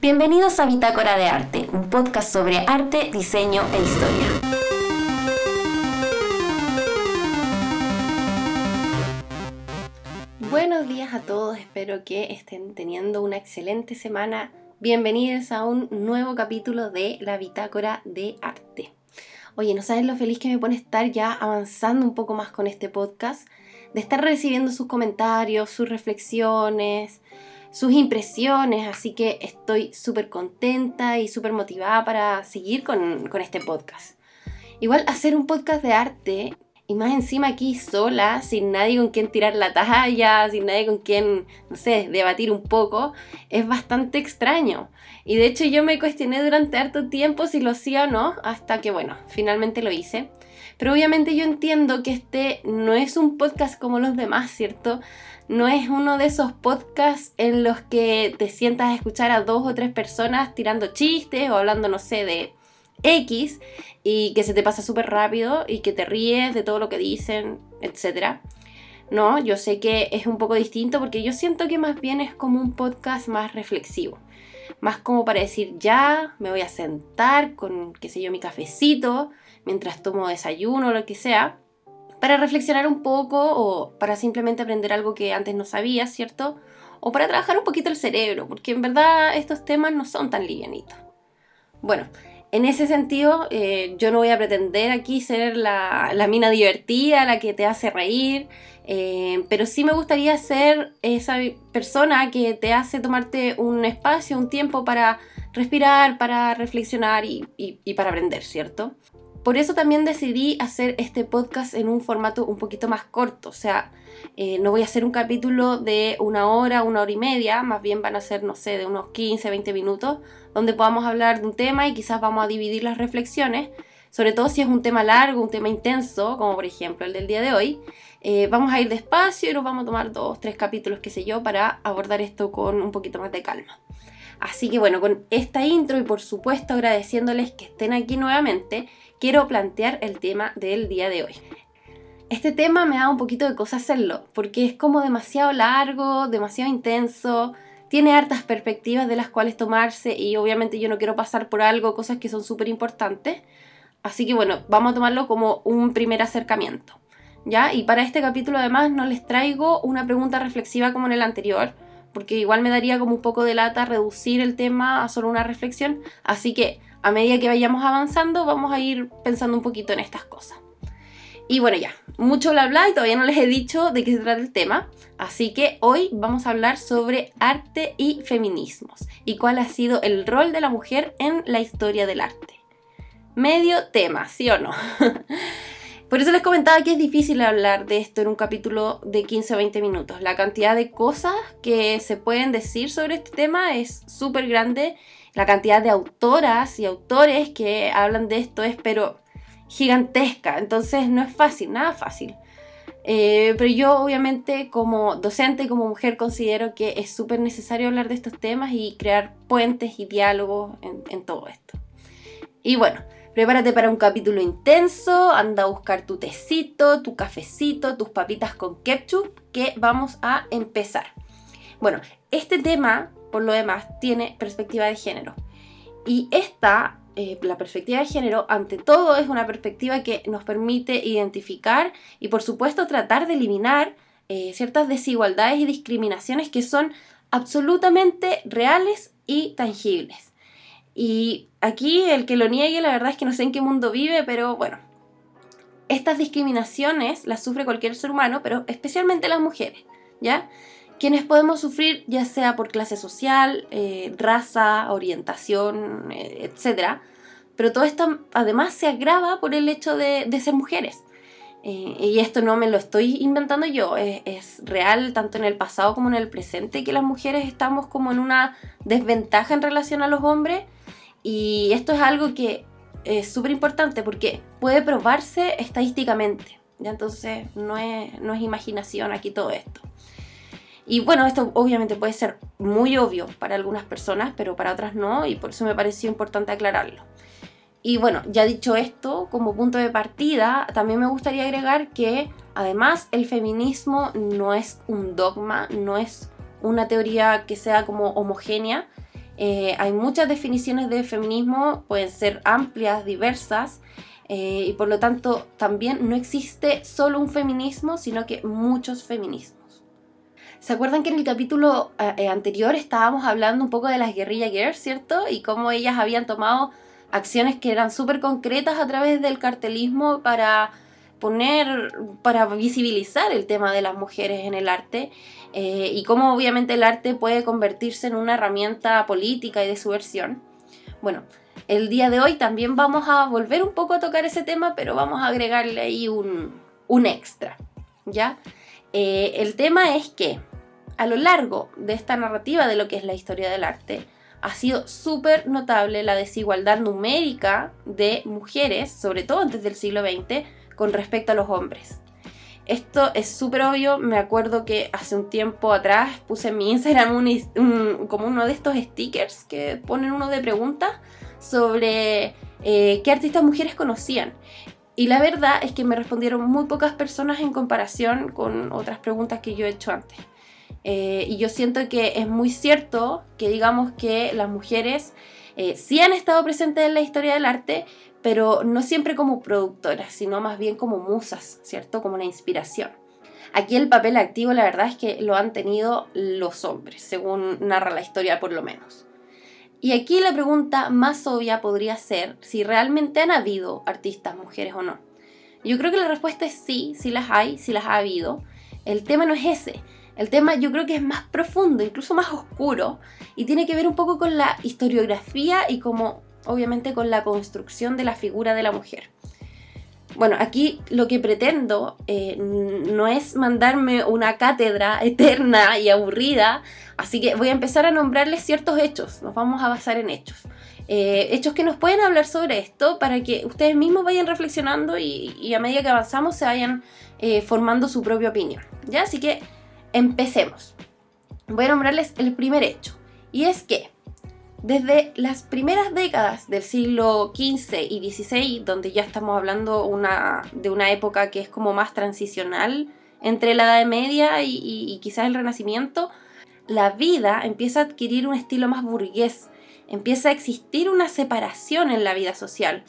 Bienvenidos a Bitácora de Arte, un podcast sobre arte, diseño e historia. Buenos días a todos, espero que estén teniendo una excelente semana. Bienvenidos a un nuevo capítulo de la Bitácora de Arte. Oye, no saben lo feliz que me pone estar ya avanzando un poco más con este podcast, de estar recibiendo sus comentarios, sus reflexiones, sus impresiones, así que estoy súper contenta y súper motivada para seguir con, con este podcast. Igual hacer un podcast de arte y más encima aquí sola, sin nadie con quien tirar la talla, sin nadie con quien, no sé, debatir un poco, es bastante extraño. Y de hecho yo me cuestioné durante harto tiempo si lo hacía o no, hasta que bueno, finalmente lo hice. Pero obviamente yo entiendo que este no es un podcast como los demás, ¿cierto? No es uno de esos podcasts en los que te sientas a escuchar a dos o tres personas tirando chistes o hablando, no sé, de X y que se te pasa súper rápido y que te ríes de todo lo que dicen, etc. No, yo sé que es un poco distinto porque yo siento que más bien es como un podcast más reflexivo. Más como para decir, ya, me voy a sentar con, qué sé yo, mi cafecito, mientras tomo desayuno o lo que sea para reflexionar un poco o para simplemente aprender algo que antes no sabías, ¿cierto? O para trabajar un poquito el cerebro, porque en verdad estos temas no son tan livianitos. Bueno, en ese sentido, eh, yo no voy a pretender aquí ser la, mina divertida, la que te hace reír, eh, pero sí me gustaría ser esa persona que te hace tomarte un espacio, un tiempo para respirar, para reflexionar y para aprender, ¿cierto? Por eso también decidí hacer este podcast en un formato un poquito más corto, o sea, eh, no voy a hacer un capítulo de una hora, una hora y media, más bien van a ser, no sé, de unos 15, 20 minutos, donde podamos hablar de un tema y quizás vamos a dividir las reflexiones, sobre todo si es un tema largo, un tema intenso, como por ejemplo el del día de hoy. Eh, vamos a ir despacio y nos vamos a tomar dos, tres capítulos, qué sé yo, para abordar esto con un poquito más de calma. Así que bueno, con esta intro y por supuesto agradeciéndoles que estén aquí nuevamente, quiero plantear el tema del día de hoy. Este tema me da un poquito de cosa hacerlo, porque es como demasiado largo, demasiado intenso, tiene hartas perspectivas de las cuales tomarse y obviamente yo no quiero pasar por algo, cosas que son súper importantes. Así que bueno, vamos a tomarlo como un primer acercamiento. ¿Ya? Y para este capítulo además no les traigo una pregunta reflexiva como en el anterior, porque igual me daría como un poco de lata reducir el tema a solo una reflexión. Así que a medida que vayamos avanzando vamos a ir pensando un poquito en estas cosas. Y bueno, ya, mucho bla bla y todavía no les he dicho de qué se trata el tema. Así que hoy vamos a hablar sobre arte y feminismos y cuál ha sido el rol de la mujer en la historia del arte. Medio tema, ¿sí o no? Por eso les comentaba que es difícil hablar de esto en un capítulo de 15 o 20 minutos. La cantidad de cosas que se pueden decir sobre este tema es súper grande la cantidad de autoras y autores que hablan de esto es pero gigantesca, entonces no es fácil, nada fácil. Eh, pero yo obviamente como docente y como mujer considero que es súper necesario hablar de estos temas y crear puentes y diálogos en, en todo esto. Y bueno, prepárate para un capítulo intenso, anda a buscar tu tecito, tu cafecito, tus papitas con ketchup, que vamos a empezar. Bueno, este tema por lo demás, tiene perspectiva de género. Y esta, eh, la perspectiva de género, ante todo es una perspectiva que nos permite identificar y por supuesto tratar de eliminar eh, ciertas desigualdades y discriminaciones que son absolutamente reales y tangibles. Y aquí el que lo niegue, la verdad es que no sé en qué mundo vive, pero bueno, estas discriminaciones las sufre cualquier ser humano, pero especialmente las mujeres, ¿ya? quienes podemos sufrir ya sea por clase social, eh, raza, orientación, eh, etc. Pero todo esto además se agrava por el hecho de, ser mujeres. Eh, y esto no me lo estoy inventando yo, es, es, real tanto en el pasado como en el presente que las mujeres estamos como en una desventaja en relación a los hombres. Y esto es algo que es súper importante porque puede probarse estadísticamente. ¿ya? Entonces no es, no es imaginación aquí todo esto. Y bueno, esto obviamente puede ser muy obvio para algunas personas, pero para otras no, y por eso me pareció importante aclararlo. Y bueno, ya dicho esto, como punto de partida, también me gustaría agregar que además el feminismo no es un dogma, no es una teoría que sea como homogénea, Eh, hay muchas definiciones de feminismo, pueden ser amplias, diversas, eh, y por lo tanto también no existe solo un feminismo, sino que muchos feminismos. ¿Se acuerdan que en el capítulo anterior estábamos hablando un poco de las guerrilla girls, ¿cierto? Y cómo ellas habían tomado acciones que eran súper concretas a través del cartelismo para poner, para visibilizar el tema de las mujeres en el arte eh, y cómo obviamente el arte puede convertirse en una herramienta política y de subversión. Bueno, el día de hoy también vamos a volver un poco a tocar ese tema, pero vamos a agregarle ahí un, un extra, ¿ya? Eh, el tema es que a lo largo de esta narrativa de lo que es la historia del arte, ha sido súper notable la desigualdad numérica de mujeres, sobre todo antes del siglo XX, con respecto a los hombres. Esto es súper obvio, me acuerdo que hace un tiempo atrás puse en mi Instagram un, como uno de estos stickers que ponen uno de preguntas sobre eh, qué artistas mujeres conocían. Y la verdad es que me respondieron muy pocas personas en comparación con otras preguntas que yo he hecho antes. Eh, y yo siento que es muy cierto que digamos que las mujeres eh, sí han estado presentes en la historia del arte, pero no siempre como productoras, sino más bien como musas, ¿cierto? Como una inspiración. Aquí el papel activo la verdad es que lo han tenido los hombres, según narra la historia por lo menos. Y aquí la pregunta más obvia podría ser si realmente han habido artistas mujeres o no. Yo creo que la respuesta es sí, sí las hay, sí las ha habido. El tema no es ese. El tema yo creo que es más profundo, incluso más oscuro, y tiene que ver un poco con la historiografía y como obviamente con la construcción de la figura de la mujer. Bueno, aquí lo que pretendo eh, no es mandarme una cátedra eterna y aburrida, así que voy a empezar a nombrarles ciertos hechos, nos vamos a basar en hechos. Eh, hechos que nos pueden hablar sobre esto para que ustedes mismos vayan reflexionando y, a medida que avanzamos se vayan eh, formando su propia opinión. ¿ya? Así que empecemos. Voy a nombrarles el primer hecho, y es que desde las primeras décadas del siglo XV y XVI, donde ya estamos hablando de una época que es como más transicional entre la Edad Media y, y quizás el Renacimiento, la vida empieza a adquirir un estilo más burgués, empieza a existir una separación en la vida social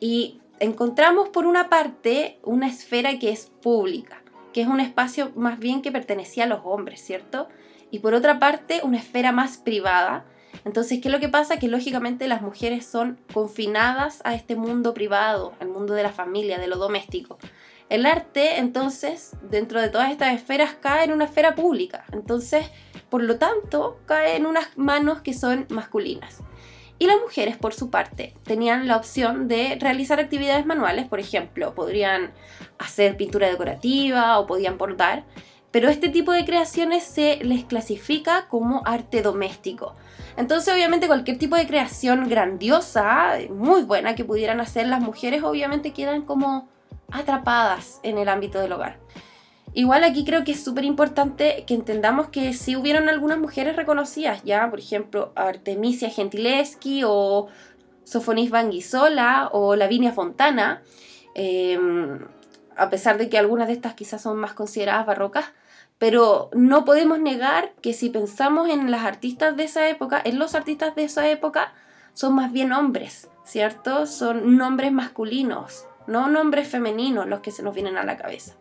y encontramos por una parte una esfera que es pública, que es un espacio más bien que pertenecía a los hombres, ¿cierto? Y por otra parte una esfera más privada, entonces, ¿qué es lo que pasa? Que lógicamente las mujeres son confinadas a este mundo privado, al mundo de la familia, de lo doméstico. El arte, entonces, dentro de todas estas esferas, cae en una esfera pública. Entonces, por lo tanto, cae en unas manos que son masculinas. Y las mujeres, por su parte, tenían la opción de realizar actividades manuales, por ejemplo, podrían hacer pintura decorativa o podían bordar, pero este tipo de creaciones se les clasifica como arte doméstico. Entonces, obviamente, cualquier tipo de creación grandiosa, muy buena que pudieran hacer las mujeres, obviamente quedan como atrapadas en el ámbito del hogar. Igual aquí creo que es súper importante que entendamos que sí hubieron algunas mujeres reconocidas, ya, por ejemplo, Artemisia Gentileschi o Sofonis Banguisola o Lavinia Fontana, em, a pesar de que algunas de estas quizás son más consideradas barrocas, pero no podemos negar que si pensamos en las artistas de esa época, en los artistas de esa época, son más bien hombres, ¿cierto? Son nombres masculinos, no nombres femeninos los que se nos vienen a la cabeza.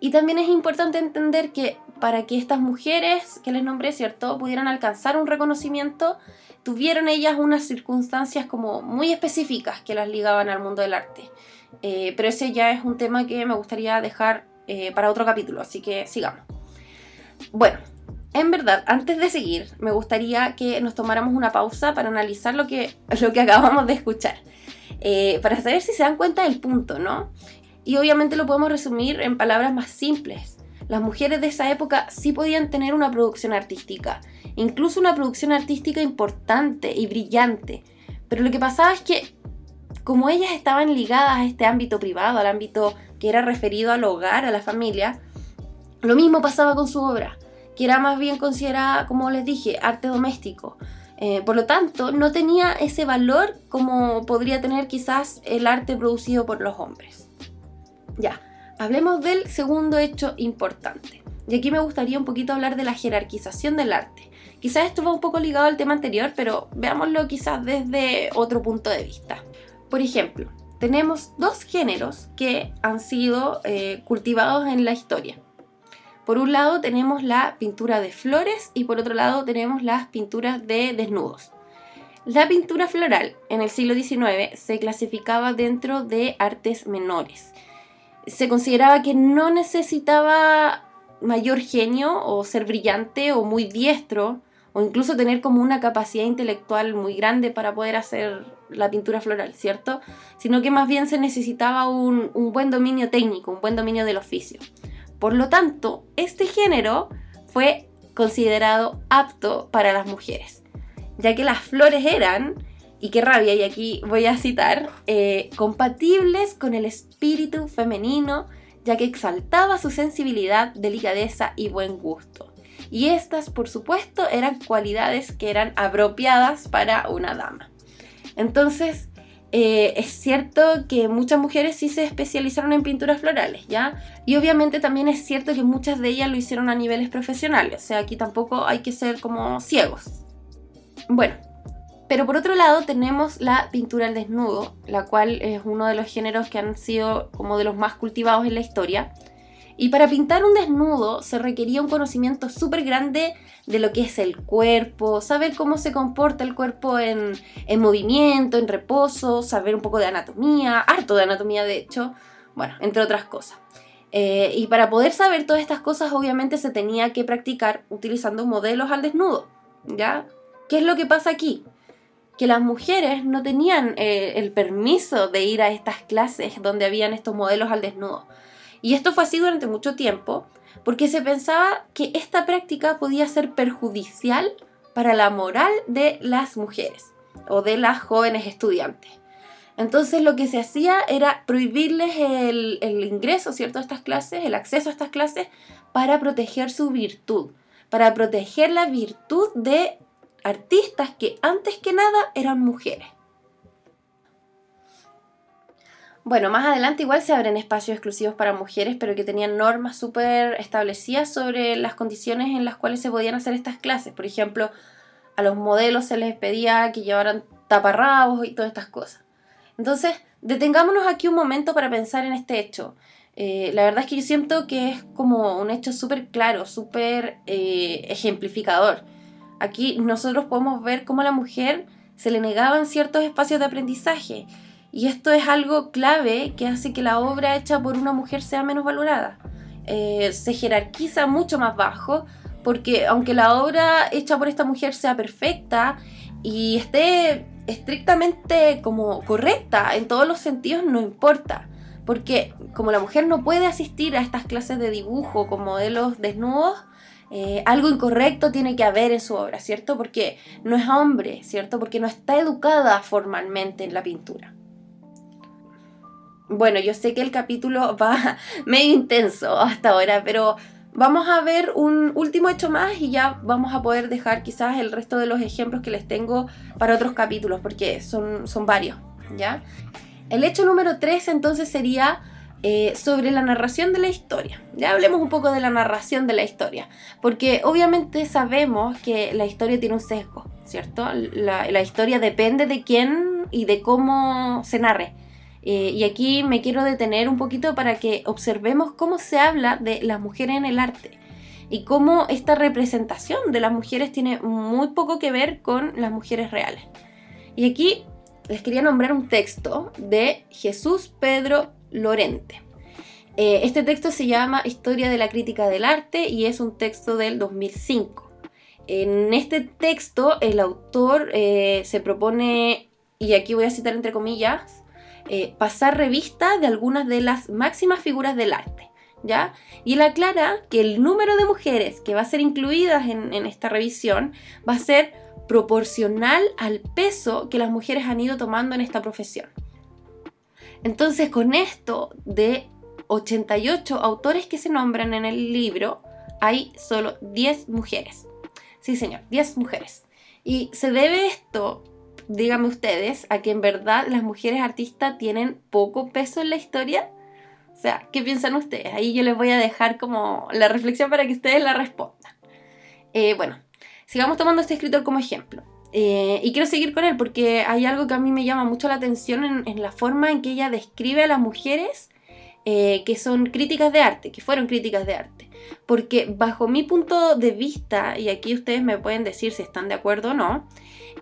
Y también es importante entender que para que estas mujeres que les nombré, ¿cierto?, pudieran alcanzar un reconocimiento, tuvieron ellas unas circunstancias como muy específicas que las ligaban al mundo del arte. Eh, pero ese ya es un tema que me gustaría dejar eh, para otro capítulo, así que sigamos. Bueno, en verdad, antes de seguir, me gustaría que nos tomáramos una pausa para analizar lo que, lo que acabamos de escuchar, eh, para saber si se dan cuenta del punto, ¿no? Y obviamente lo podemos resumir en palabras más simples. Las mujeres de esa época sí podían tener una producción artística, incluso una producción artística importante y brillante, pero lo que pasaba es que como ellas estaban ligadas a este ámbito privado, al ámbito que era referido al hogar, a la familia, lo mismo pasaba con su obra, que era más bien considerada, como les dije, arte doméstico. Eh, por lo tanto, no tenía ese valor como podría tener quizás el arte producido por los hombres. Ya, hablemos del segundo hecho importante. Y aquí me gustaría un poquito hablar de la jerarquización del arte, Quizás esto va un poco ligado al tema anterior, pero veámoslo quizás desde otro punto de vista. Por ejemplo, tenemos dos géneros que han sido eh, cultivados en la historia. Por un lado tenemos la pintura de flores y por otro lado tenemos las pinturas de desnudos. La pintura floral en el siglo XIX se clasificaba dentro de artes menores. Se consideraba que no necesitaba mayor genio o ser brillante o muy diestro o incluso tener como una capacidad intelectual muy grande para poder hacer la pintura floral, ¿cierto? Sino que más bien se necesitaba un, buen dominio técnico, un buen dominio del oficio. Por lo tanto, este género fue considerado apto para las mujeres, ya que las flores eran, y qué rabia, y aquí voy a citar, eh, compatibles con el espíritu femenino, ya que exaltaba su sensibilidad, delicadeza y buen gusto. Y estas, por supuesto, eran cualidades que eran apropiadas para una dama. Entonces, eh, es cierto que muchas mujeres sí se especializaron en pinturas florales, ¿ya? Y obviamente también es cierto que muchas de ellas lo hicieron a niveles profesionales, o sea, aquí tampoco hay que ser como ciegos. Bueno, pero por otro lado tenemos la pintura al desnudo, la cual es uno de los géneros que han sido como de los más cultivados en la historia. Y para pintar un desnudo se requería un conocimiento súper grande de lo que es el cuerpo, saber cómo se comporta el cuerpo en, movimiento, en reposo, saber un poco de anatomía, harto de anatomía de hecho, bueno, entre otras cosas. Eh, y para poder saber todas estas cosas obviamente se tenía que practicar utilizando modelos al desnudo, ¿ya? ¿Qué es lo que pasa aquí? Que las mujeres no tenían eh, el permiso de ir a estas clases donde habían estos modelos al desnudo. Y esto fue así durante mucho tiempo, porque se pensaba que esta práctica podía ser perjudicial para la moral de las mujeres o de las jóvenes estudiantes. Entonces lo que se hacía era prohibirles el, ingreso ¿cierto? a estas clases, el acceso a estas clases, para proteger su virtud, para proteger la virtud de artistas que antes que nada eran mujeres. Bueno, más adelante igual se abren espacios exclusivos para mujeres, pero que tenían normas súper establecidas sobre las condiciones en las cuales se podían hacer estas clases. Por ejemplo, a los modelos se les pedía que llevaran taparrabos y todas estas cosas. Entonces, detengámonos aquí un momento para pensar en este hecho. Eh, la verdad es que yo siento que es como un hecho súper claro, súper eh, ejemplificador. Aquí nosotros podemos ver cómo a la mujer se le negaban ciertos espacios de aprendizaje y esto es algo clave que hace que la obra hecha por una mujer sea menos valorada. Eh, se jerarquiza mucho más bajo porque aunque la obra hecha por esta mujer sea perfecta y esté estrictamente como correcta en todos los sentidos, no importa. Porque como la mujer no puede asistir a estas clases de dibujo con modelos desnudos, eh, algo incorrecto tiene que haber en su obra, ¿cierto? Porque no es hombre, ¿cierto? Porque no está educada formalmente en la pintura. Bueno, yo sé que el capítulo va medio intenso hasta ahora, pero vamos a ver un último hecho más y ya vamos a poder dejar quizás el resto de los ejemplos que les tengo para otros capítulos, porque son, son varios, ¿ya? El hecho número 3 entonces sería eh, sobre la narración de la historia. Ya hablemos un poco de la narración de la historia, porque obviamente sabemos que la historia tiene un sesgo, ¿cierto? La, la historia depende de quién y de cómo se narre. Eh, y aquí me quiero detener un poquito para que observemos cómo se habla de las mujeres en el arte y cómo esta representación de las mujeres tiene muy poco que ver con las mujeres reales. Y aquí les quería nombrar un texto de Jesús Pedro Lorente. Eh, este texto se llama Historia de la Crítica del Arte y es un texto del 2005. En este texto el autor eh, se propone, y aquí voy a citar entre comillas, eh, pasar revista de algunas de las máximas figuras del arte. ¿Ya? Y él aclara que el número de mujeres que va a ser incluidas en, en esta revisión va a ser proporcional al peso que las mujeres han ido tomando en esta profesión. Entonces, con esto de 88 autores que se nombran en el libro, hay solo 10 mujeres. Sí, señor, 10 mujeres. Y se debe esto díganme ustedes, a que en verdad las mujeres artistas tienen poco peso en la historia. O sea, ¿qué piensan ustedes? Ahí yo les voy a dejar como la reflexión para que ustedes la respondan. Eh, bueno, sigamos tomando este escritor como ejemplo. Eh, y quiero seguir con él porque hay algo que a mí me llama mucho la atención en, la forma en que ella describe a las mujeres eh, que son críticas de arte, que fueron críticas de arte. Porque bajo mi punto de vista, y aquí ustedes me pueden decir si están de acuerdo o no,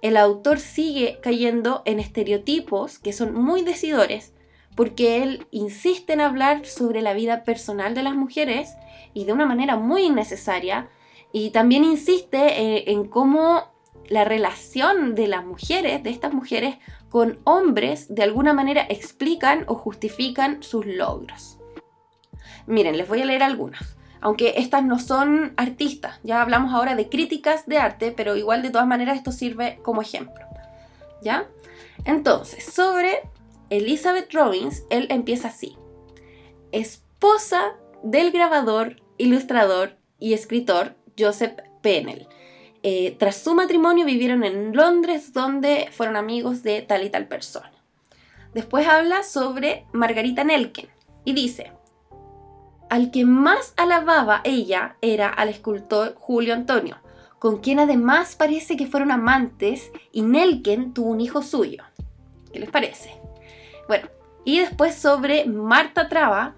el autor sigue cayendo en estereotipos que son muy decidores, porque él insiste en hablar sobre la vida personal de las mujeres y de una manera muy innecesaria, y también insiste eh, en cómo la relación de las mujeres, de estas mujeres, con hombres, de alguna manera explican o justifican sus logros. Miren, les voy a leer algunas. Aunque estas no son artistas, ya hablamos ahora de críticas de arte, pero igual de todas maneras esto sirve como ejemplo. ¿Ya? Entonces, sobre Elizabeth Robbins, él empieza así. Esposa del grabador, ilustrador y escritor Joseph Pennell eh, tras su matrimonio vivieron en Londres donde fueron amigos de tal y tal persona. Después habla sobre Margarita Nelken y dice, al que más alababa ella era al escultor Julio Antonio, con quien además parece que fueron amantes y Nelken tuvo un hijo suyo. ¿Qué les parece? Bueno, y después sobre Marta Traba,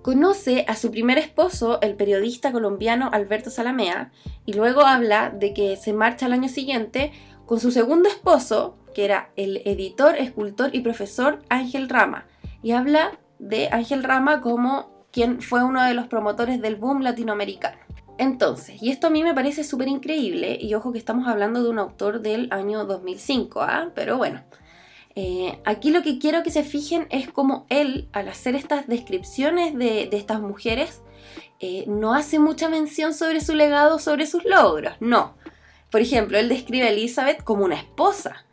Conoce a su primer esposo, el periodista colombiano Alberto Salamea, y luego habla de que se marcha al año siguiente con su segundo esposo, que era el editor, escultor y profesor Ángel Rama, y habla de Ángel Rama como quien fue uno de los promotores del boom latinoamericano. Entonces, y esto a mí me parece súper increíble, y ojo que estamos hablando de un autor del año 2005, ¿ah? pero bueno, eh, aquí lo que quiero que se fijen es cómo él, al hacer estas descripciones de, estas mujeres, eh, no hace mucha mención sobre su legado, sobre sus logros, no. Por ejemplo, él describe a Elizabeth como una esposa.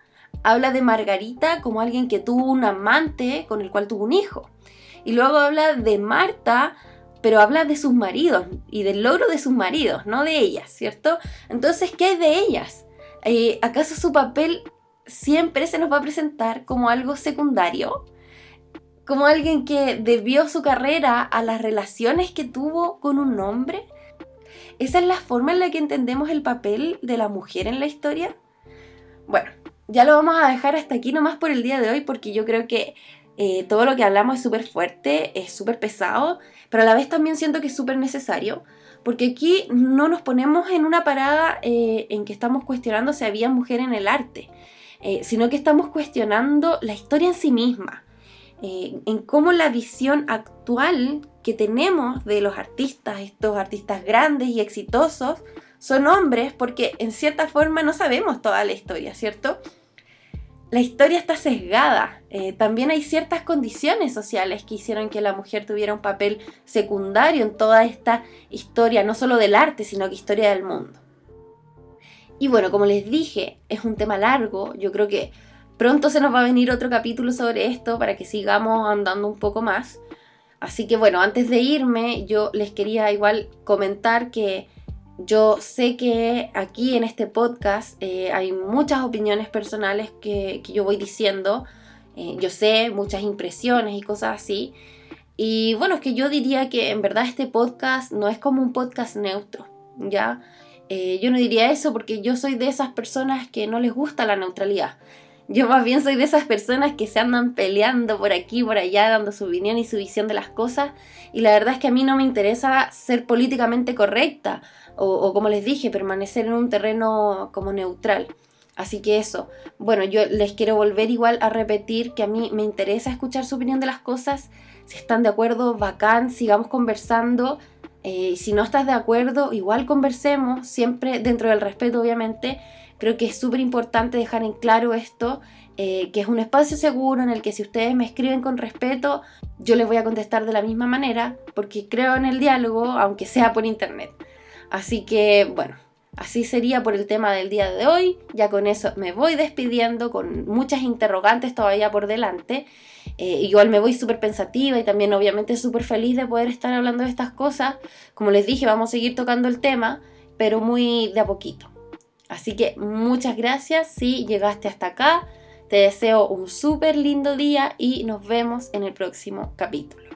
Habla de Margarita como alguien que tuvo un amante con el cual tuvo un hijo. Y luego habla de Marta, pero habla de sus maridos y del logro de sus maridos, no de ellas, ¿cierto? Entonces, ¿qué hay de ellas? Eh, ¿Acaso su papel siempre se nos va a presentar como algo secundario, como alguien que debió su carrera a las relaciones que tuvo con un hombre. ¿Esa es la forma en la que entendemos el papel de la mujer en la historia? Bueno, ya lo vamos a dejar hasta aquí nomás por el día de hoy porque yo creo que eh, todo lo que hablamos es súper fuerte, es súper pesado, pero a la vez también siento que es súper necesario porque aquí no nos ponemos en una parada eh, en que estamos cuestionando si había mujer en el arte. Eh, sino que estamos cuestionando la historia en sí misma, en cómo la visión actual que tenemos de los artistas, estos artistas grandes y exitosos, son hombres porque en cierta forma no sabemos toda la historia, ¿cierto? La historia está sesgada. Eh, también hay ciertas condiciones sociales que hicieron que la mujer tuviera un papel secundario en toda esta historia, no solo del arte, sino que historia del mundo. Y bueno, como les dije, es un tema largo, yo creo que pronto se nos va a venir otro capítulo sobre esto para que sigamos andando un poco más. Así que bueno, antes de irme, yo les quería igual comentar que yo sé que aquí en este podcast eh, hay muchas opiniones personales que, yo voy diciendo, eh, yo sé muchas impresiones y cosas así. Y bueno, es que yo diría que en verdad este podcast no es como un podcast neutro, ¿ya? Eh, yo no diría eso porque yo soy de esas personas que no les gusta la neutralidad. Yo más bien soy de esas personas que se andan peleando por aquí, por allá, dando su opinión y su visión de las cosas. Y la verdad es que a mí no me interesa ser políticamente correcta o, como les dije, permanecer en un terreno como neutral. Así que eso, bueno, yo les quiero volver igual a repetir que a mí me interesa escuchar su opinión de las cosas. Si están de acuerdo, bacán, sigamos conversando. Eh, si no estás de acuerdo, igual conversemos, siempre dentro del respeto, obviamente. Creo que es súper importante dejar en claro esto, eh, que es un espacio seguro en el que si ustedes me escriben con respeto, yo les voy a contestar de la misma manera, porque creo en el diálogo, aunque sea por internet. Así que, bueno, así sería por el tema del día de hoy. Ya con eso me voy despidiendo, con muchas interrogantes todavía por delante. Eh, igual me voy súper pensativa y también obviamente súper feliz de poder estar hablando de estas cosas. Como les dije, vamos a seguir tocando el tema, pero muy de a poquito. Así que muchas gracias si llegaste hasta acá. Te deseo un súper lindo día y nos vemos en el próximo capítulo.